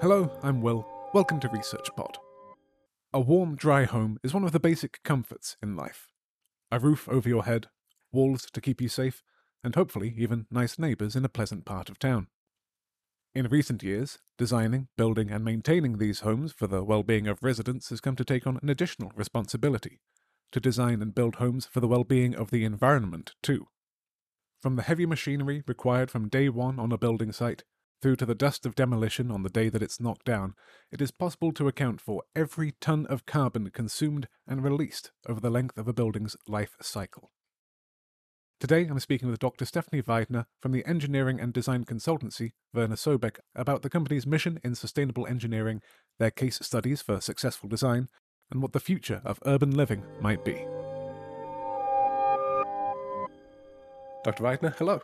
Hello, I'm Will. Welcome to Research Pod. A warm, dry home is one of the basic comforts in life. A roof over your head, walls to keep you safe, and hopefully even nice neighbours in a pleasant part of town. In recent years, designing, building, and maintaining these homes for the well being of residents has come to take on an additional responsibility to design and build homes for the well being of the environment, too. From the heavy machinery required from day one on a building site through to the dust of demolition on the day that it's knocked down, it is possible to account for every ton of carbon consumed and released over the length of a building's life cycle. Today I'm speaking with Dr. Stephanie Weidner from the engineering and design consultancy Werner Sobek about the company's mission in sustainable engineering, their case studies for successful design, and what the future of urban living might be. Dr. Weidner, hello.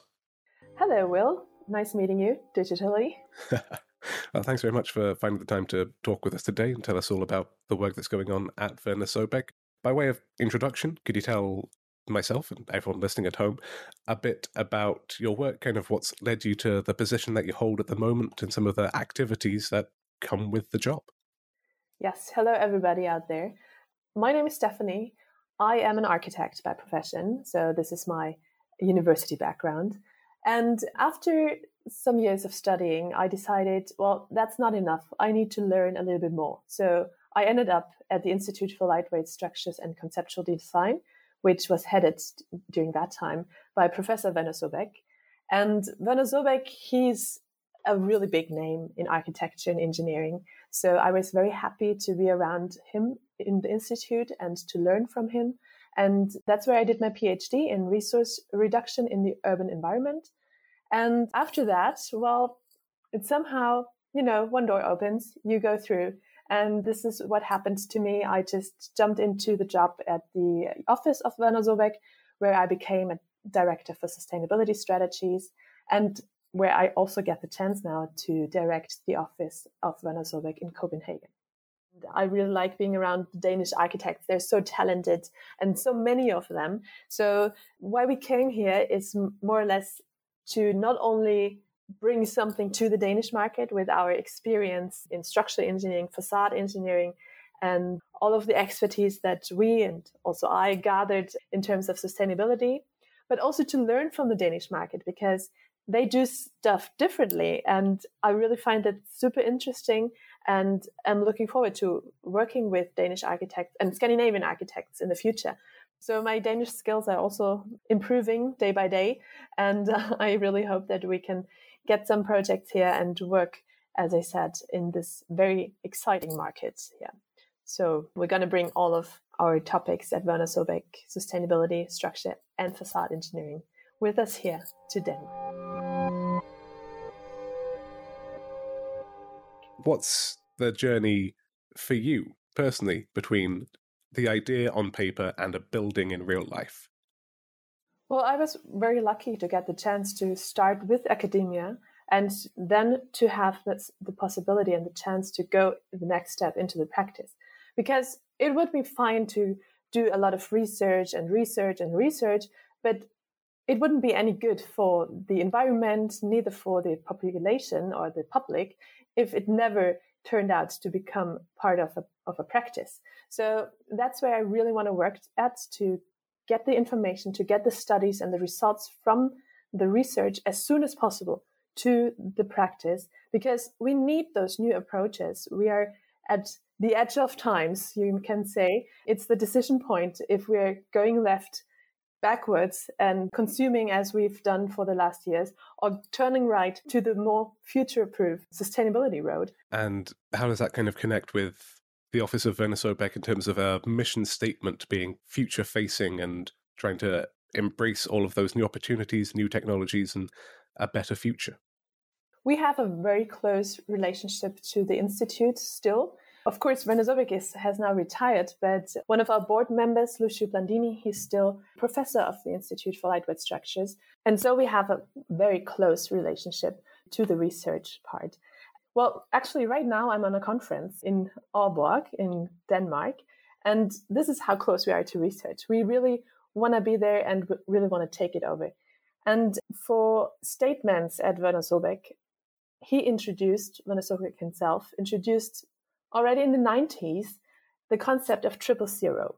Hello, Will. Nice meeting you digitally. well, thanks very much for finding the time to talk with us today and tell us all about the work that's going on at Werner Sobek. By way of introduction, could you tell myself and everyone listening at home a bit about your work, kind of what's led you to the position that you hold at the moment and some of the activities that come with the job? Yes, hello everybody out there. My name is Stephanie. I am an architect by profession, so this is my university background. And after some years of studying, I decided, well, that's not enough. I need to learn a little bit more. So I ended up at the Institute for Lightweight Structures and Conceptual Design, which was headed during that time by Professor Werner Sobek. And Werner Sobek, he's a really big name in architecture and engineering. So I was very happy to be around him in the institute and to learn from him. And that's where I did my PhD in resource reduction in the urban environment. And after that, well, it somehow, you know, one door opens, you go through. And this is what happened to me. I just jumped into the job at the office of Werner Sobek, where I became a director for sustainability strategies and where I also get the chance now to direct the office of Werner Sobek in Copenhagen. I really like being around the Danish architects. They're so talented and so many of them. So why we came here is more or less to not only bring something to the Danish market with our experience in structural engineering, facade engineering, and all of the expertise that we and also I gathered in terms of sustainability, but also to learn from the Danish market because they do stuff differently. And I really find that super interesting. And I'm looking forward to working with Danish architects and Scandinavian architects in the future so my Danish skills are also improving day by day, and uh, I really hope that we can get some projects here and work, as I said, in this very exciting market. Yeah. So we're going to bring all of our topics at Werner Sobek, sustainability, structure, and facade engineering with us here to Denmark. What's the journey for you personally between the idea on paper and a building in real life? Well, I was very lucky to get the chance to start with academia and then to have this, the possibility and the chance to go the next step into the practice. Because it would be fine to do a lot of research and research and research, but it wouldn't be any good for the environment, neither for the population or the public, if it never turned out to become part of a, of a practice. So that's where I really want to work at to get the information, to get the studies and the results from the research as soon as possible to the practice, because we need those new approaches. We are at the edge of times, you can say. It's the decision point if we're going left backwards and consuming as we've done for the last years, or turning right to the more future proof sustainability road. And how does that kind of connect with the Office of Werner Sobek in terms of a mission statement being future facing and trying to embrace all of those new opportunities, new technologies, and a better future? We have a very close relationship to the Institute still. Of course, Werner is, has now retired, but one of our board members, Lucio Blandini, he's still professor of the Institute for Lightweight Structures. And so we have a very close relationship to the research part. Well, actually, right now I'm on a conference in Aalborg in Denmark. And this is how close we are to research. We really want to be there and really want to take it over. And for statements at Werner he introduced, Werner himself, introduced already in the 90s the concept of triple zero.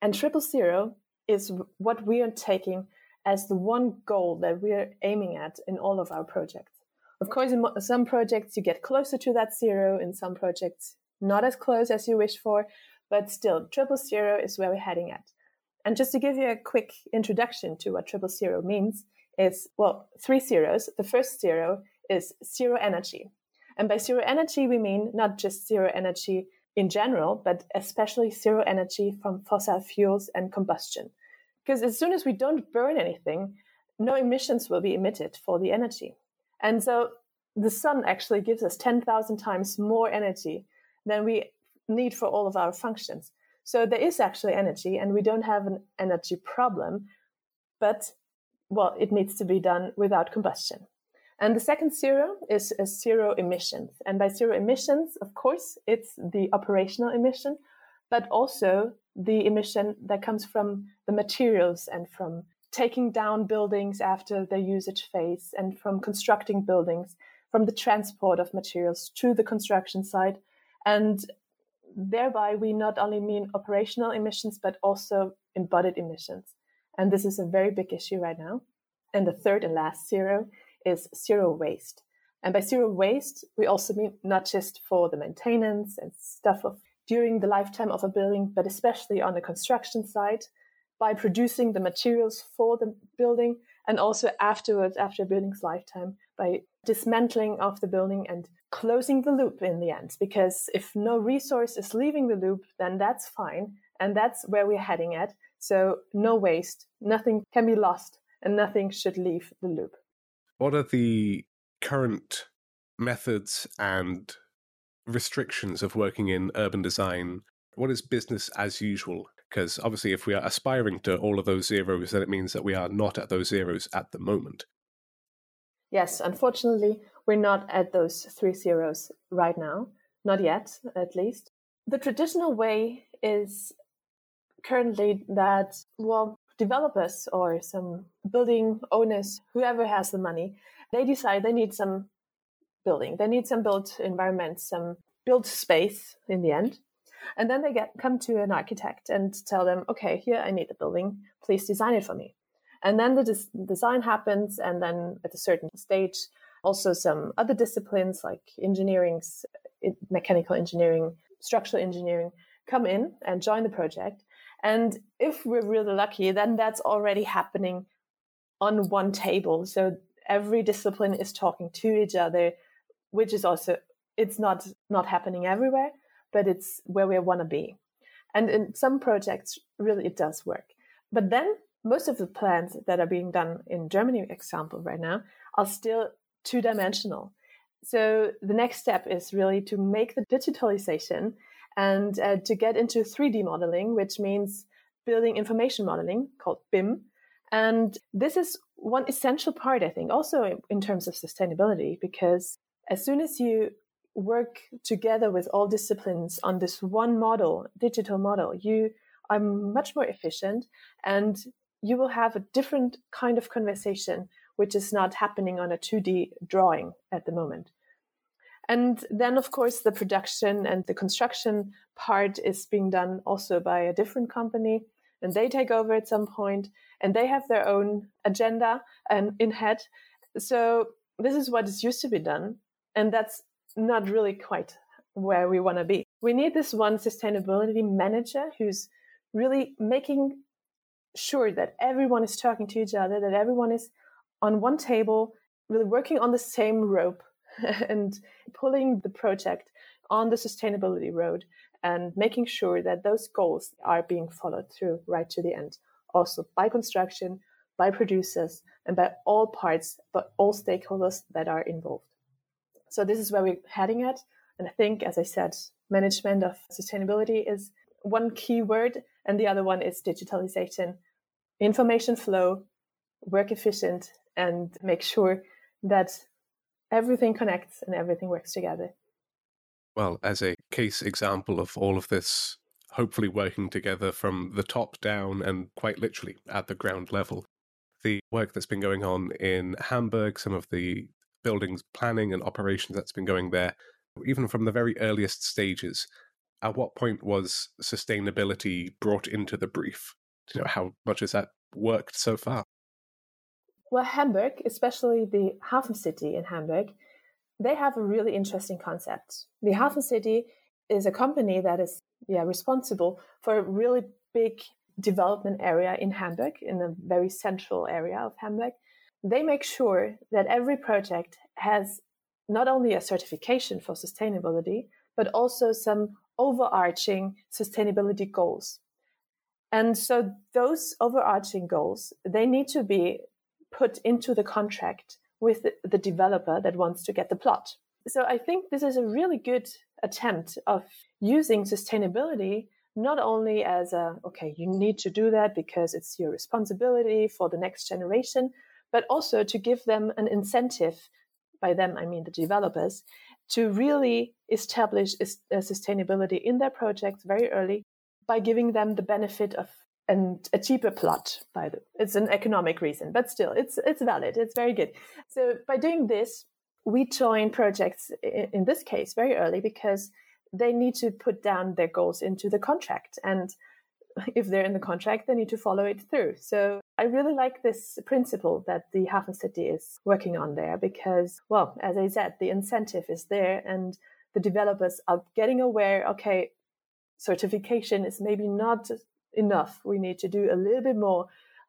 And triple zero is what we are taking as the one goal that we are aiming at in all of our projects. Of course, in some projects you get closer to that zero, in some projects not as close as you wish for, but still, triple zero is where we're heading at. And just to give you a quick introduction to what triple zero means, is well, three zeros. The first zero is zero energy. And by zero energy, we mean not just zero energy in general, but especially zero energy from fossil fuels and combustion. Because as soon as we don't burn anything, no emissions will be emitted for the energy. And so the sun actually gives us 10,000 times more energy than we need for all of our functions. So there is actually energy, and we don't have an energy problem, but well, it needs to be done without combustion. And the second zero is zero emissions. And by zero emissions, of course, it's the operational emission, but also the emission that comes from the materials and from taking down buildings after their usage phase and from constructing buildings, from the transport of materials to the construction site. And thereby, we not only mean operational emissions, but also embodied emissions. And this is a very big issue right now. And the third and last zero is zero waste. And by zero waste, we also mean not just for the maintenance and stuff of during the lifetime of a building, but especially on the construction site by producing the materials for the building and also afterwards, after a building's lifetime, by dismantling of the building and closing the loop in the end. Because if no resource is leaving the loop, then that's fine. And that's where we're heading at. So no waste, nothing can be lost, and nothing should leave the loop. What are the current methods and restrictions of working in urban design? What is business as usual? Because obviously, if we are aspiring to all of those zeros, then it means that we are not at those zeros at the moment. Yes, unfortunately, we're not at those three zeros right now. Not yet, at least. The traditional way is currently that, well, developers or some building owners, whoever has the money, they decide they need some building. They need some built environment, some built space in the end. And then they get come to an architect and tell them, okay, here I need the building. Please design it for me. And then the des- design happens, and then at a certain stage, also some other disciplines like engineering, mechanical engineering, structural engineering come in and join the project. And if we're really lucky, then that's already happening on one table. So every discipline is talking to each other, which is also it's not not happening everywhere, but it's where we want to be. And in some projects, really it does work. But then most of the plans that are being done in Germany, example, right now, are still two dimensional. So the next step is really to make the digitalization and uh, to get into 3D modeling, which means building information modeling called BIM. And this is one essential part, I think, also in terms of sustainability, because as soon as you work together with all disciplines on this one model, digital model, you are much more efficient and you will have a different kind of conversation, which is not happening on a 2D drawing at the moment. And then, of course, the production and the construction part is being done also by a different company. And they take over at some point and they have their own agenda and in head. So this is what is used to be done. And that's not really quite where we want to be. We need this one sustainability manager who's really making sure that everyone is talking to each other, that everyone is on one table, really working on the same rope and pulling the project on the sustainability road and making sure that those goals are being followed through right to the end, also by construction, by producers, and by all parts, but all stakeholders that are involved. So this is where we're heading at. And I think, as I said, management of sustainability is one key word, and the other one is digitalization, information flow, work efficient, and make sure that everything connects and everything works together. Well, as a case example of all of this hopefully working together from the top down and quite literally at the ground level, the work that's been going on in Hamburg, some of the buildings planning and operations that's been going there, even from the very earliest stages, at what point was sustainability brought into the brief? Do you know how much has that worked so far? Well, Hamburg, especially the Hafen City in Hamburg, they have a really interesting concept. The Hafen City is a company that is yeah responsible for a really big development area in Hamburg, in a very central area of Hamburg. They make sure that every project has not only a certification for sustainability, but also some overarching sustainability goals. And so those overarching goals, they need to be put into the contract with the developer that wants to get the plot. So I think this is a really good attempt of using sustainability not only as a okay you need to do that because it's your responsibility for the next generation but also to give them an incentive by them i mean the developers to really establish uh, sustainability in their projects very early by giving them the benefit of and a cheaper plot by the it's an economic reason but still it's it's valid. It's very good. So by doing this we join projects in, in this case very early because they need to put down their goals into the contract. And if they're in the contract they need to follow it through. So i really like this principle that the hafen city is working on there because well as i said the incentive is there and the developers are getting aware okay certification is maybe not enough. We need to do a little bit more.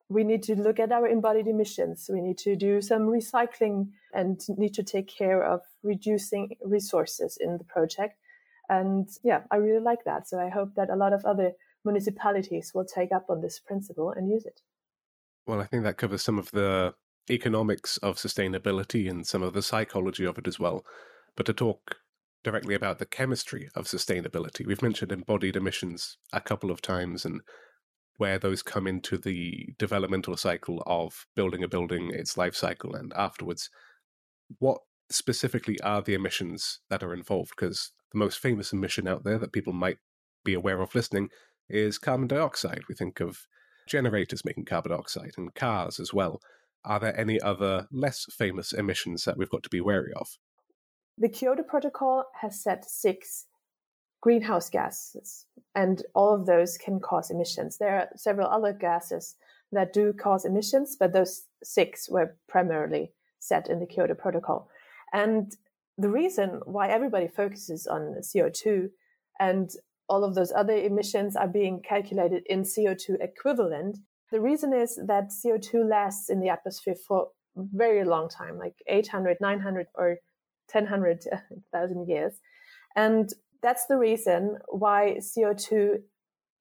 We need to look at our embodied emissions. We need to do some recycling and need to take care of reducing resources in the project. And yeah, I really like that. So I hope that a lot of other municipalities will take up on this principle and use it. Well, I think that covers some of the economics of sustainability and some of the psychology of it as well. But to talk directly about the chemistry of sustainability. We've mentioned embodied emissions a couple of times and where those come into the developmental cycle of building a building, its life cycle, and afterwards. What specifically are the emissions that are involved? Because the most famous emission out there that people might be aware of listening is carbon dioxide. We think of generators making carbon dioxide and cars as well. Are there any other less famous emissions that we've got to be wary of? The Kyoto Protocol has set six greenhouse gases, and all of those can cause emissions. There are several other gases that do cause emissions, but those six were primarily set in the Kyoto Protocol. And the reason why everybody focuses on CO2 and all of those other emissions are being calculated in CO2 equivalent, the reason is that CO2 lasts in the atmosphere for a very long time, like 800, 900, or 10,000 years. And that's the reason why CO2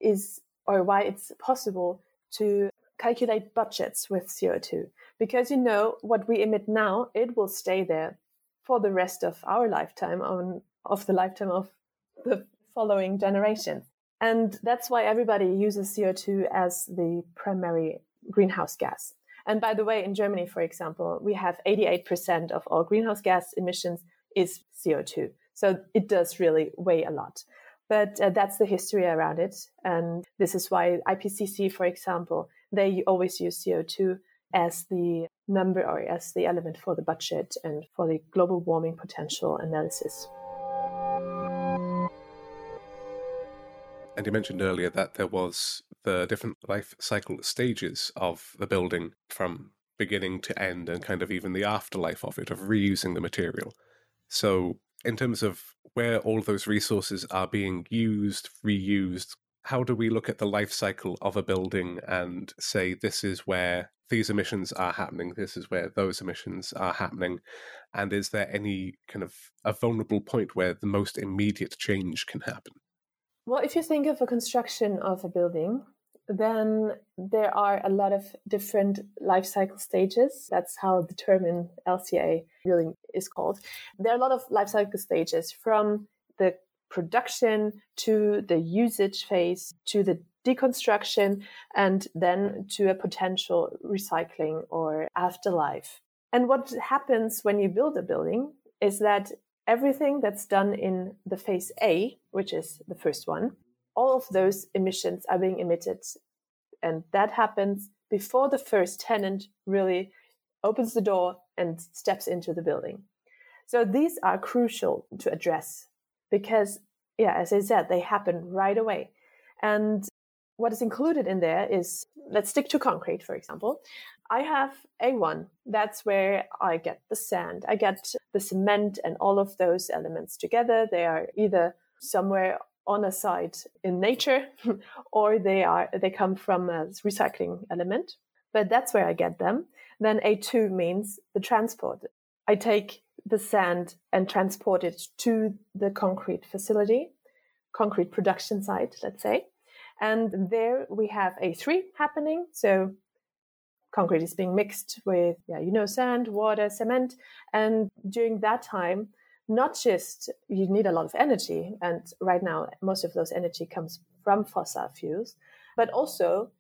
is, or why it's possible to calculate budgets with CO2. Because you know, what we emit now, it will stay there for the rest of our lifetime, on, of the lifetime of the following generation. And that's why everybody uses CO2 as the primary greenhouse gas. And by the way, in Germany, for example, we have 88% of all greenhouse gas emissions is CO2. So it does really weigh a lot. But uh, that's the history around it. And this is why IPCC, for example, they always use CO2 as the number or as the element for the budget and for the global warming potential analysis. And you mentioned earlier that there was the different life cycle stages of the building from beginning to end and kind of even the afterlife of it, of reusing the material. So, in terms of where all those resources are being used, reused, how do we look at the life cycle of a building and say this is where these emissions are happening, this is where those emissions are happening? And is there any kind of a vulnerable point where the most immediate change can happen? Well, if you think of a construction of a building, then there are a lot of different life cycle stages. That's how the term in LCA really is called. There are a lot of life cycle stages from the production to the usage phase to the deconstruction and then to a potential recycling or afterlife. And what happens when you build a building is that everything that's done in the phase A, which is the first one, all of those emissions are being emitted. And that happens before the first tenant really opens the door and steps into the building. So these are crucial to address because, yeah, as I said, they happen right away. And what is included in there is let's stick to concrete, for example. I have A1. That's where I get the sand, I get the cement, and all of those elements together. They are either somewhere on a site in nature or they are they come from a recycling element but that's where i get them then a2 means the transport i take the sand and transport it to the concrete facility concrete production site let's say and there we have A3 happening. So concrete is being mixed with, yeah, you know, sand, water, cement. And during that time, not just you need a lot of energy, and right now most of those energy comes from fossil fuels, but also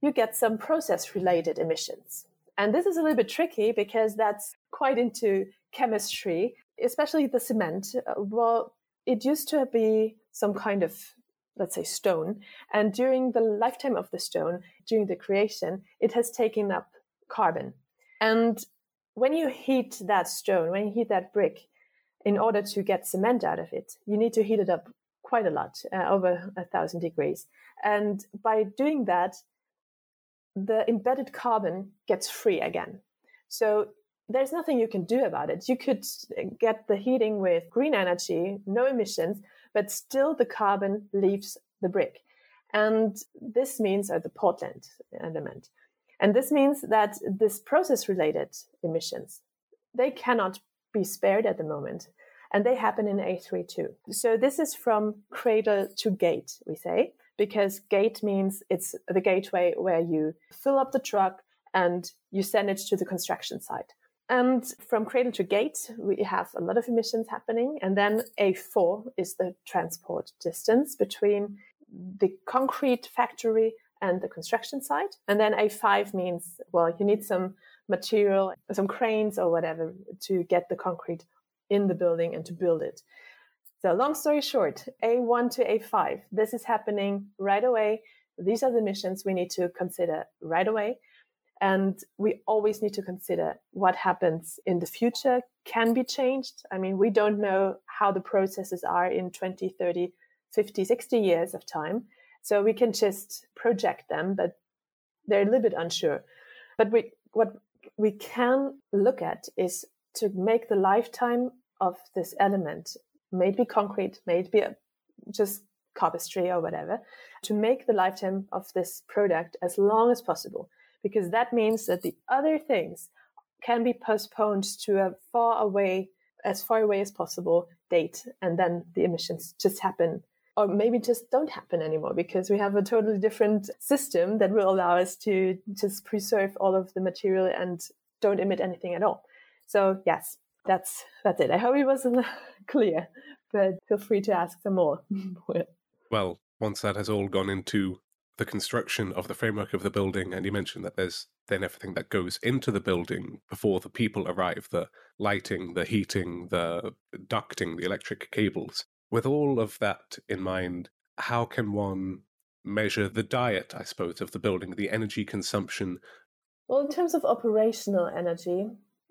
you get some process related emissions. And this is a little bit tricky because that's quite into chemistry, especially the cement. Uh, well, it used to be some kind of let's say stone and during the lifetime of the stone during the creation it has taken up carbon and when you heat that stone when you heat that brick in order to get cement out of it you need to heat it up quite a lot uh, over a thousand degrees and by doing that the embedded carbon gets free again so there's nothing you can do about it you could get the heating with green energy no emissions but still the carbon leaves the brick. And this means, or the Portland element. And this means that this process related emissions, they cannot be spared at the moment. And they happen in A3 too. So this is from cradle to gate, we say, because gate means it's the gateway where you fill up the truck and you send it to the construction site. And from cradle to gate, we have a lot of emissions happening. And then A4 is the transport distance between the concrete factory and the construction site. And then A5 means, well, you need some material, some cranes or whatever to get the concrete in the building and to build it. So, long story short, A1 to A5, this is happening right away. These are the missions we need to consider right away. And we always need to consider what happens in the future can be changed. I mean, we don't know how the processes are in 20, 30, 50, 60 years of time. So we can just project them, but they're a little bit unsure. But we, what we can look at is to make the lifetime of this element, maybe concrete, maybe just carpentry or whatever, to make the lifetime of this product as long as possible because that means that the other things can be postponed to a far away, as far away as possible date, and then the emissions just happen. Or maybe just don't happen anymore because we have a totally different system that will allow us to just preserve all of the material and don't emit anything at all. So yes, that's that's it. I hope it wasn't clear, but feel free to ask some more. well, once that has all gone into the construction of the framework of the building, and you mentioned that there's then everything that goes into the building before the people arrive the lighting, the heating, the ducting, the electric cables. With all of that in mind, how can one measure the diet, I suppose, of the building, the energy consumption? Well, in terms of operational energy,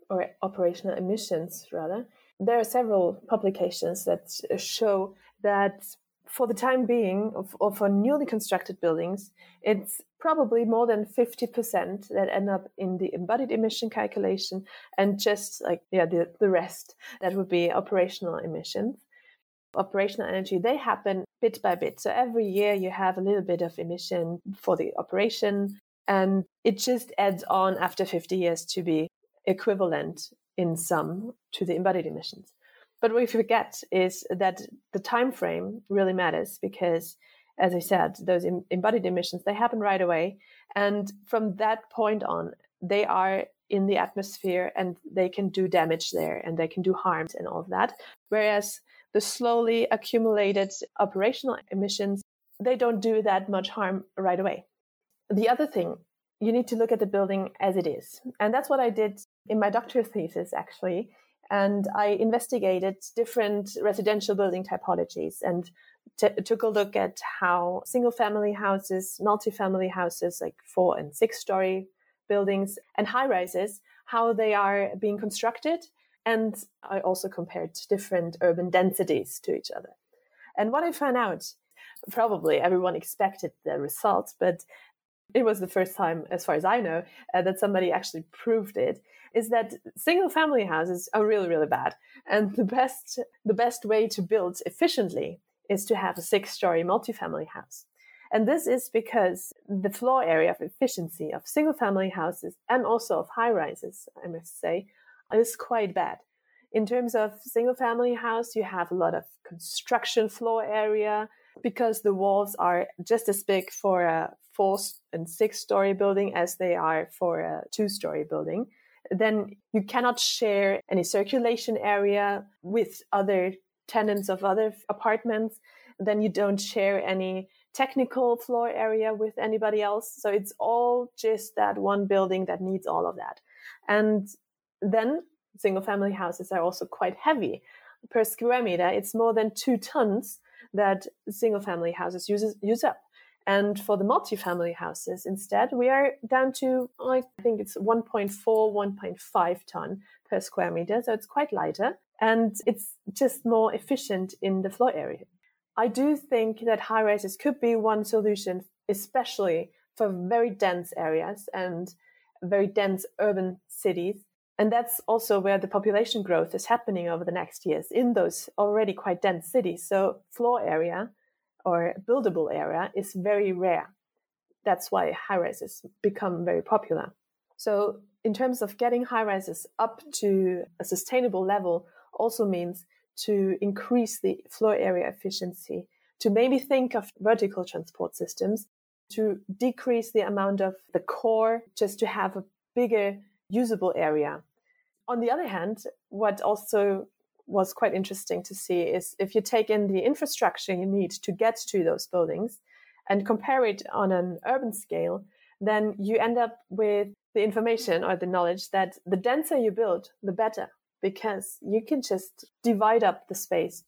or operational emissions, rather, there are several publications that uh, show that for the time being, or for newly constructed buildings, it's probably more than 50% that end up in the embodied emission calculation and just like, yeah, the, the rest, that would be operational emissions. Operational energy, they happen bit by bit. So every year you have a little bit of emission for the operation, and it just adds on after 50 years to be equivalent in sum to the embodied emissions. But what we forget is that the time frame really matters because, as I said, those embodied emissions they happen right away, and from that point on, they are in the atmosphere and they can do damage there and they can do harm and all of that. Whereas the slowly accumulated operational emissions, they don't do that much harm right away. The other thing, you need to look at the building as it is. And that's what I did in my doctoral thesis, actually and I investigated different residential building typologies and t- took a look at how single family houses, multi-family houses, like four and six story buildings, and high rises, how they are being constructed. And I also compared different urban densities to each other. And what I found out, probably everyone expected the results, but it was the first time, as far as I know, uh, that somebody actually proved it, is that single family houses are really, really bad. And the best, the best way to build efficiently is to have a six story multifamily house. And this is because the floor area of efficiency of single family houses and also of high rises, I must say, is quite bad. In terms of single family house, you have a lot of construction floor area because the walls are just as big for a four and six story building as they are for a two story building. Then you cannot share any circulation area with other tenants of other apartments. Then you don't share any technical floor area with anybody else. So it's all just that one building that needs all of that. And then single family houses are also quite heavy. Per square meter, it's more than two tons that single family houses use, use up. And for the multifamily houses, instead, we are down to, I think it's 1.4, 1.5 ton per square meter. So it's quite lighter and it's just more efficient in the floor area. I do think that high rises could be one solution, especially for very dense areas and very dense urban cities. And that's also where the population growth is happening over the next years in those already quite dense cities. So, floor area or buildable area is very rare. That's why high rises become very popular. So, in terms of getting high rises up to a sustainable level, also means to increase the floor area efficiency, to maybe think of vertical transport systems, to decrease the amount of the core, just to have a bigger usable area. On the other hand, what also was quite interesting to see is if you take in the infrastructure you need to get to those buildings and compare it on an urban scale, then you end up with the information or the knowledge that the denser you build, the better because you can just divide up the space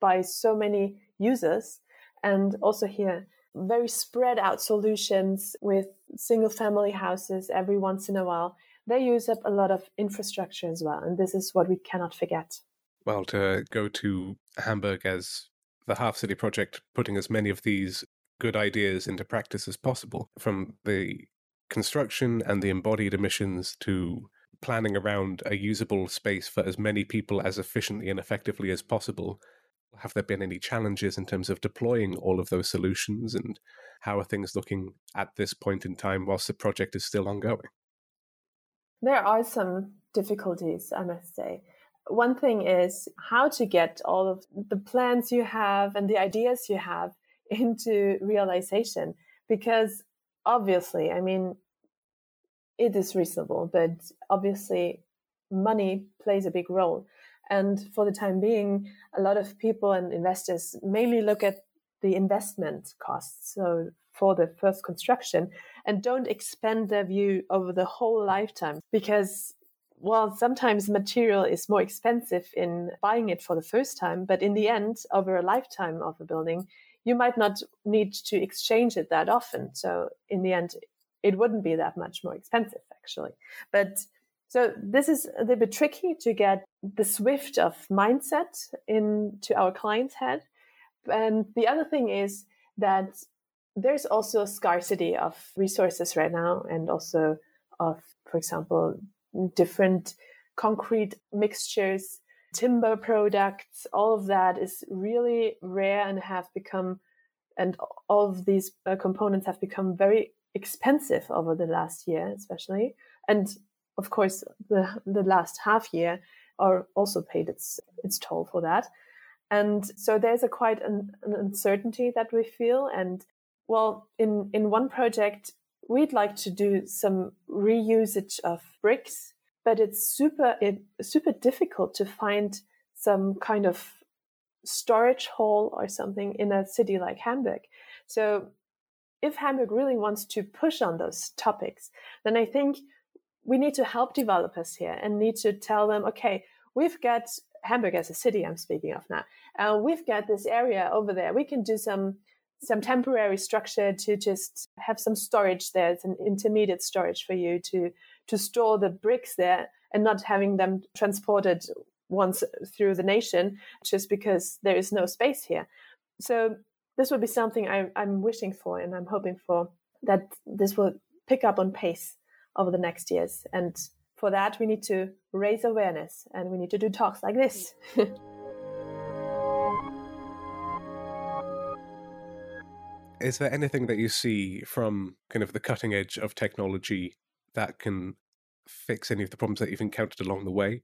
by so many users. And also here, very spread out solutions with single family houses every once in a while. They use up a lot of infrastructure as well. And this is what we cannot forget. Well, to go to Hamburg as the Hafen City Project, putting as many of these good ideas into practice as possible, from the construction and the embodied emissions to planning around a usable space for as many people as efficiently and effectively as possible. Have there been any challenges in terms of deploying all of those solutions, and how are things looking at this point in time whilst the project is still ongoing? There are some difficulties, I must say. One thing is how to get all of the plans you have and the ideas you have into realization, because obviously, I mean, it is reasonable, but obviously money plays a big role. And for the time being, a lot of people and investors mainly look at the investment costs. So for the first construction and don't expand their view over the whole lifetime because well, sometimes material is more expensive in buying it for the first time, but in the end, over a lifetime of a building, you might not need to exchange it that often. So in the end, it wouldn't be that much more expensive actually. But so this is a little bit tricky to get the swift of mindset into our client's head. And the other thing is that there's also a scarcity of resources right now and also of, for example, different concrete mixtures, timber products, all of that is really rare and have become, and all of these uh, components have become very expensive over the last year, especially. And of course, the, the last half year are also paid its, its toll for that. And so there's a quite an, an uncertainty that we feel. And well, in, in one project, we'd like to do some reusage of bricks, but it's super, it, super difficult to find some kind of storage hall or something in a city like Hamburg. So if Hamburg really wants to push on those topics, then I think we need to help developers here and need to tell them, okay, we've got Hamburg as a city. I'm speaking of now. Uh, we've got this area over there. We can do some some temporary structure to just have some storage there. It's an intermediate storage for you to to store the bricks there and not having them transported once through the nation just because there is no space here. So this would be something I, I'm wishing for and I'm hoping for that this will pick up on pace over the next years. And for that, we need to raise awareness and we need to do talks like this. Is there anything that you see from kind of the cutting edge of technology that can fix any of the problems that you've encountered along the way?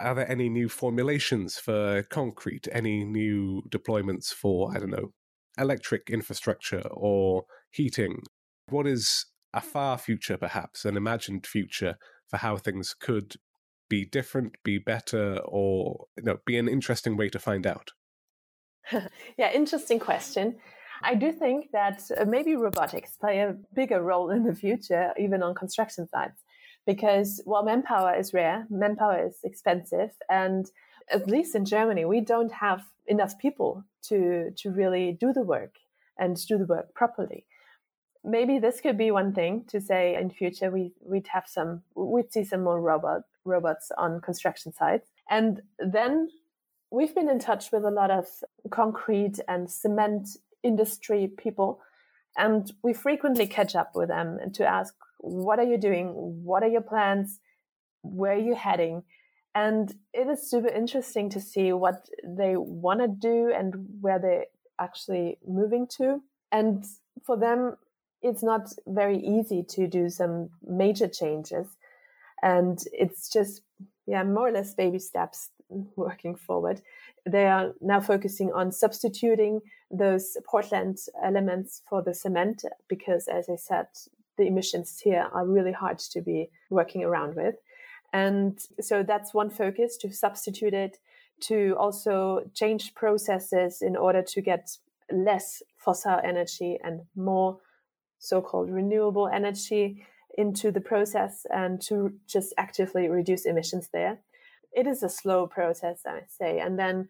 Are there any new formulations for concrete? Any new deployments for, I don't know, electric infrastructure or heating? What is a far future, perhaps, an imagined future for how things could be different, be better, or you know, be an interesting way to find out? yeah, interesting question. I do think that uh, maybe robotics play a bigger role in the future, even on construction sites, because while manpower is rare, manpower is expensive, and at least in Germany, we don't have enough people to to really do the work and do the work properly. Maybe this could be one thing to say in future we we'd have some we'd see some more robot robots on construction sites. And then we've been in touch with a lot of concrete and cement industry people and we frequently catch up with them and to ask what are you doing what are your plans where are you heading and it is super interesting to see what they want to do and where they're actually moving to. And for them, it's not very easy to do some major changes. And it's just, yeah, more or less baby steps working forward. They are now focusing on substituting those Portland elements for the cement because, as I said, the emissions here are really hard to be working around with. And so that's one focus to substitute it, to also change processes in order to get less fossil energy and more so called renewable energy into the process and to just actively reduce emissions there. It is a slow process, I say. And then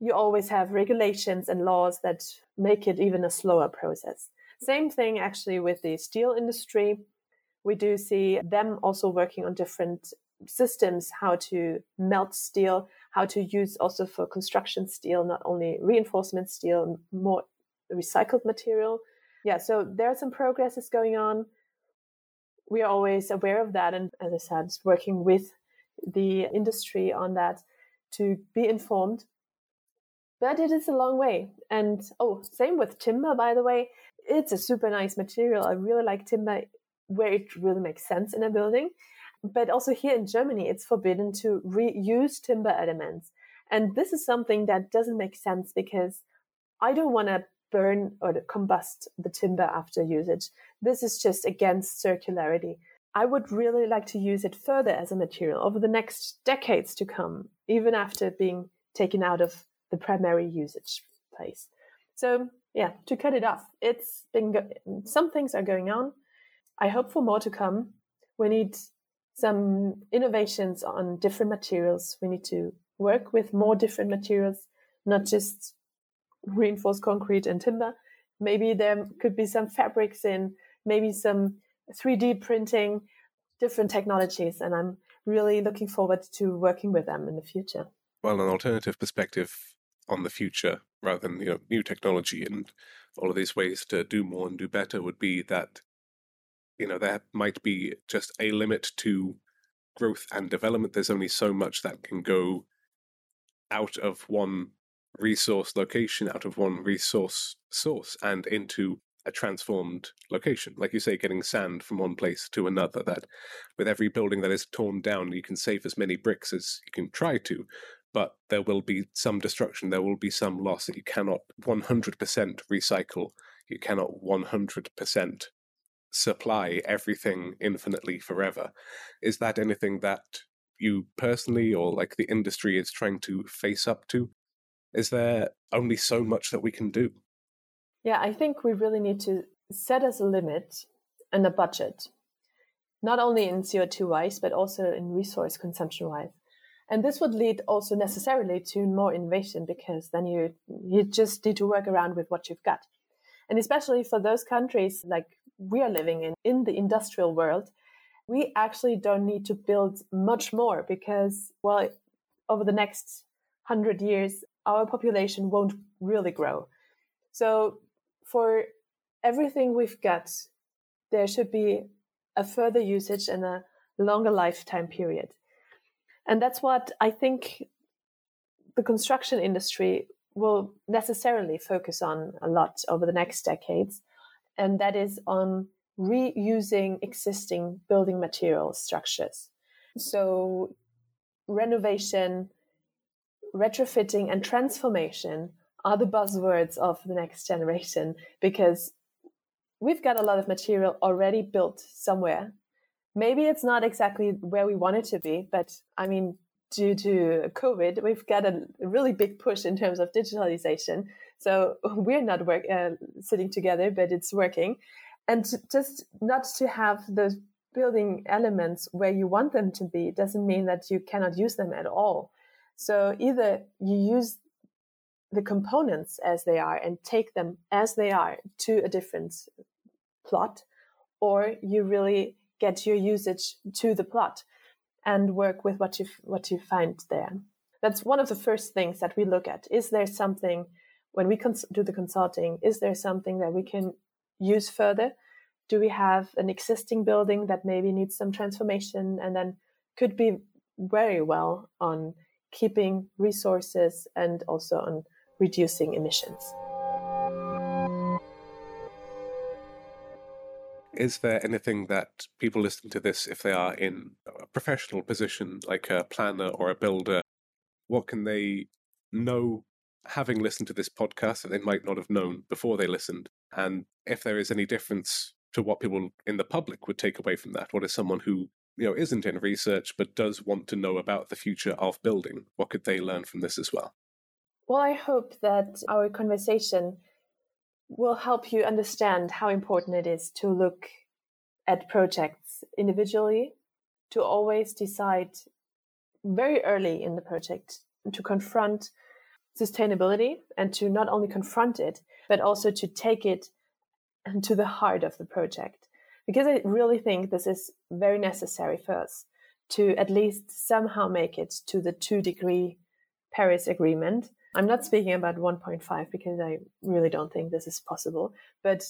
you always have regulations and laws that make it even a slower process. Same thing actually with the steel industry we do see them also working on different systems, how to melt steel, how to use also for construction steel, not only reinforcement steel, more recycled material. Yeah, so there are some progresses going on. We are always aware of that. And as I said, working with the industry on that to be informed. But it is a long way. And oh, same with timber, by the way. It's a super nice material. I really like timber where it really makes sense in a building. But also here in Germany, it's forbidden to reuse timber elements. And this is something that doesn't make sense because I don't want to burn or combust the timber after usage. This is just against circularity. I would really like to use it further as a material over the next decades to come, even after being taken out of the primary usage place. So, yeah, to cut it off, it's been go- some things are going on. I hope for more to come. We need some innovations on different materials. We need to work with more different materials, not just reinforced concrete and timber. Maybe there could be some fabrics in, maybe some 3D printing, different technologies. And I'm really looking forward to working with them in the future. Well, an alternative perspective on the future rather than you know new technology and all of these ways to do more and do better would be that you know there might be just a limit to growth and development there's only so much that can go out of one resource location out of one resource source and into a transformed location like you say getting sand from one place to another that with every building that is torn down you can save as many bricks as you can try to but there will be some destruction there will be some loss that you cannot 100% recycle you cannot 100% supply everything infinitely forever. Is that anything that you personally or like the industry is trying to face up to? Is there only so much that we can do? Yeah, I think we really need to set as a limit and a budget, not only in CO2 wise, but also in resource consumption wise. And this would lead also necessarily to more innovation because then you you just need to work around with what you've got. And especially for those countries like we are living in, in the industrial world, we actually don't need to build much more because, well, over the next hundred years, our population won't really grow. So, for everything we've got, there should be a further usage and a longer lifetime period. And that's what I think the construction industry will necessarily focus on a lot over the next decades. And that is on reusing existing building material structures. So, renovation, retrofitting, and transformation are the buzzwords of the next generation because we've got a lot of material already built somewhere. Maybe it's not exactly where we want it to be, but I mean, due to COVID, we've got a really big push in terms of digitalization. So we're not work, uh, sitting together, but it's working. And just not to have those building elements where you want them to be doesn't mean that you cannot use them at all. So either you use the components as they are and take them as they are to a different plot, or you really get your usage to the plot and work with what you what you find there. That's one of the first things that we look at. Is there something when we cons- do the consulting? Is there something that we can use further? Do we have an existing building that maybe needs some transformation and then could be very well on keeping resources and also on reducing emissions? Is there anything that people listening to this, if they are in a professional position like a planner or a builder, what can they know having listened to this podcast that they might not have known before they listened? And if there is any difference to what people in the public would take away from that, what is someone who you know isn't in research but does want to know about the future of building? What could they learn from this as well? Well, I hope that our conversation will help you understand how important it is to look at projects individually, to always decide very early in the project to confront sustainability and to not only confront it, but also to take it to the heart of the project. Because I really think this is very necessary for us to at least somehow make it to the two degree Paris Agreement I'm not speaking about 1.5 because I really don't think this is possible, but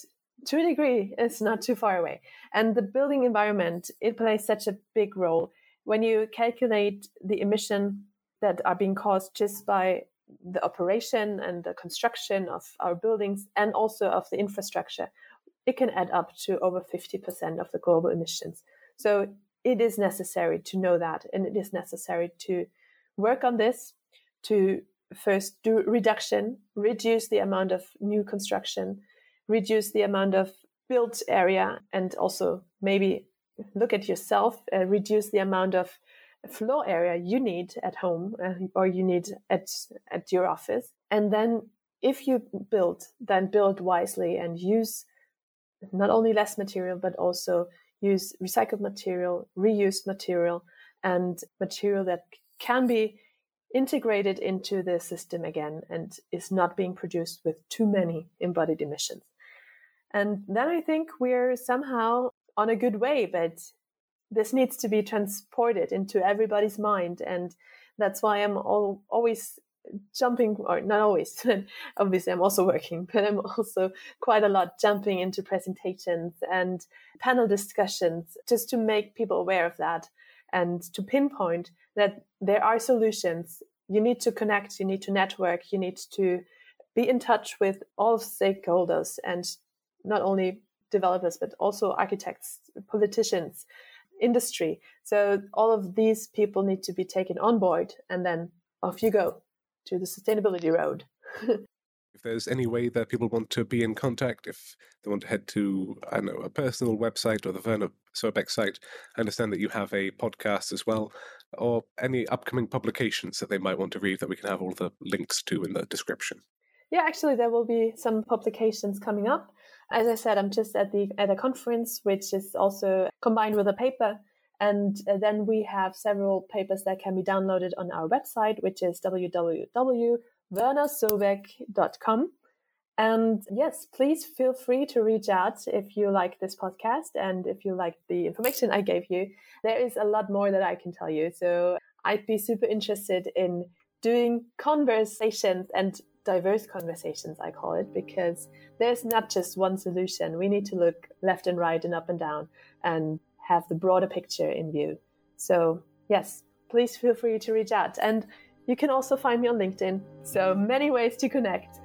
a degree, it's not too far away. And the building environment, it plays such a big role. When you calculate the emission that are being caused just by the operation and the construction of our buildings and also of the infrastructure, it can add up to over 50% of the global emissions. So it is necessary to know that, and it is necessary to work on this to first do reduction, reduce the amount of new construction, reduce the amount of built area, and also maybe look at yourself, uh, reduce the amount of floor area you need at home uh, or you need at at your office. And then if you build, then build wisely and use not only less material but also use recycled material, reused material, and material that can be integrated into the system again and is not being produced with too many embodied emissions. And then I think we're somehow on a good way, but this needs to be transported into everybody's mind. And that's why I'm all, always jumping, or not always, obviously I'm also working, but I'm also quite a lot jumping into presentations and panel discussions just to make people aware of that and to pinpoint that there are solutions. You need to connect, you need to network, you need to be in touch with all stakeholders and not only developers, but also architects, politicians, industry. So all of these people need to be taken on board and then off you go to the sustainability road. if there's any way that people want to be in contact, if they want to head to, I know, a personal website or the Werner Sobek site, I understand that you have a podcast as well, or any upcoming publications that they might want to read that we can have all the links to in the description. Yeah, actually, there will be some publications coming up. As I said, I'm just at the at a conference, which is also combined with a paper. And uh, then we have several papers that can be downloaded on our website, which is www.wernersobek.com. And yes, please feel free to reach out if you like this podcast and if you like the information I gave you. There is a lot more that I can tell you. So I'd be super interested in doing conversations and diverse conversations, I call it, because there's not just one solution. We need to look left and right and up and down and have the broader picture in view. So, yes, please feel free to reach out. And you can also find me on LinkedIn. So, many ways to connect.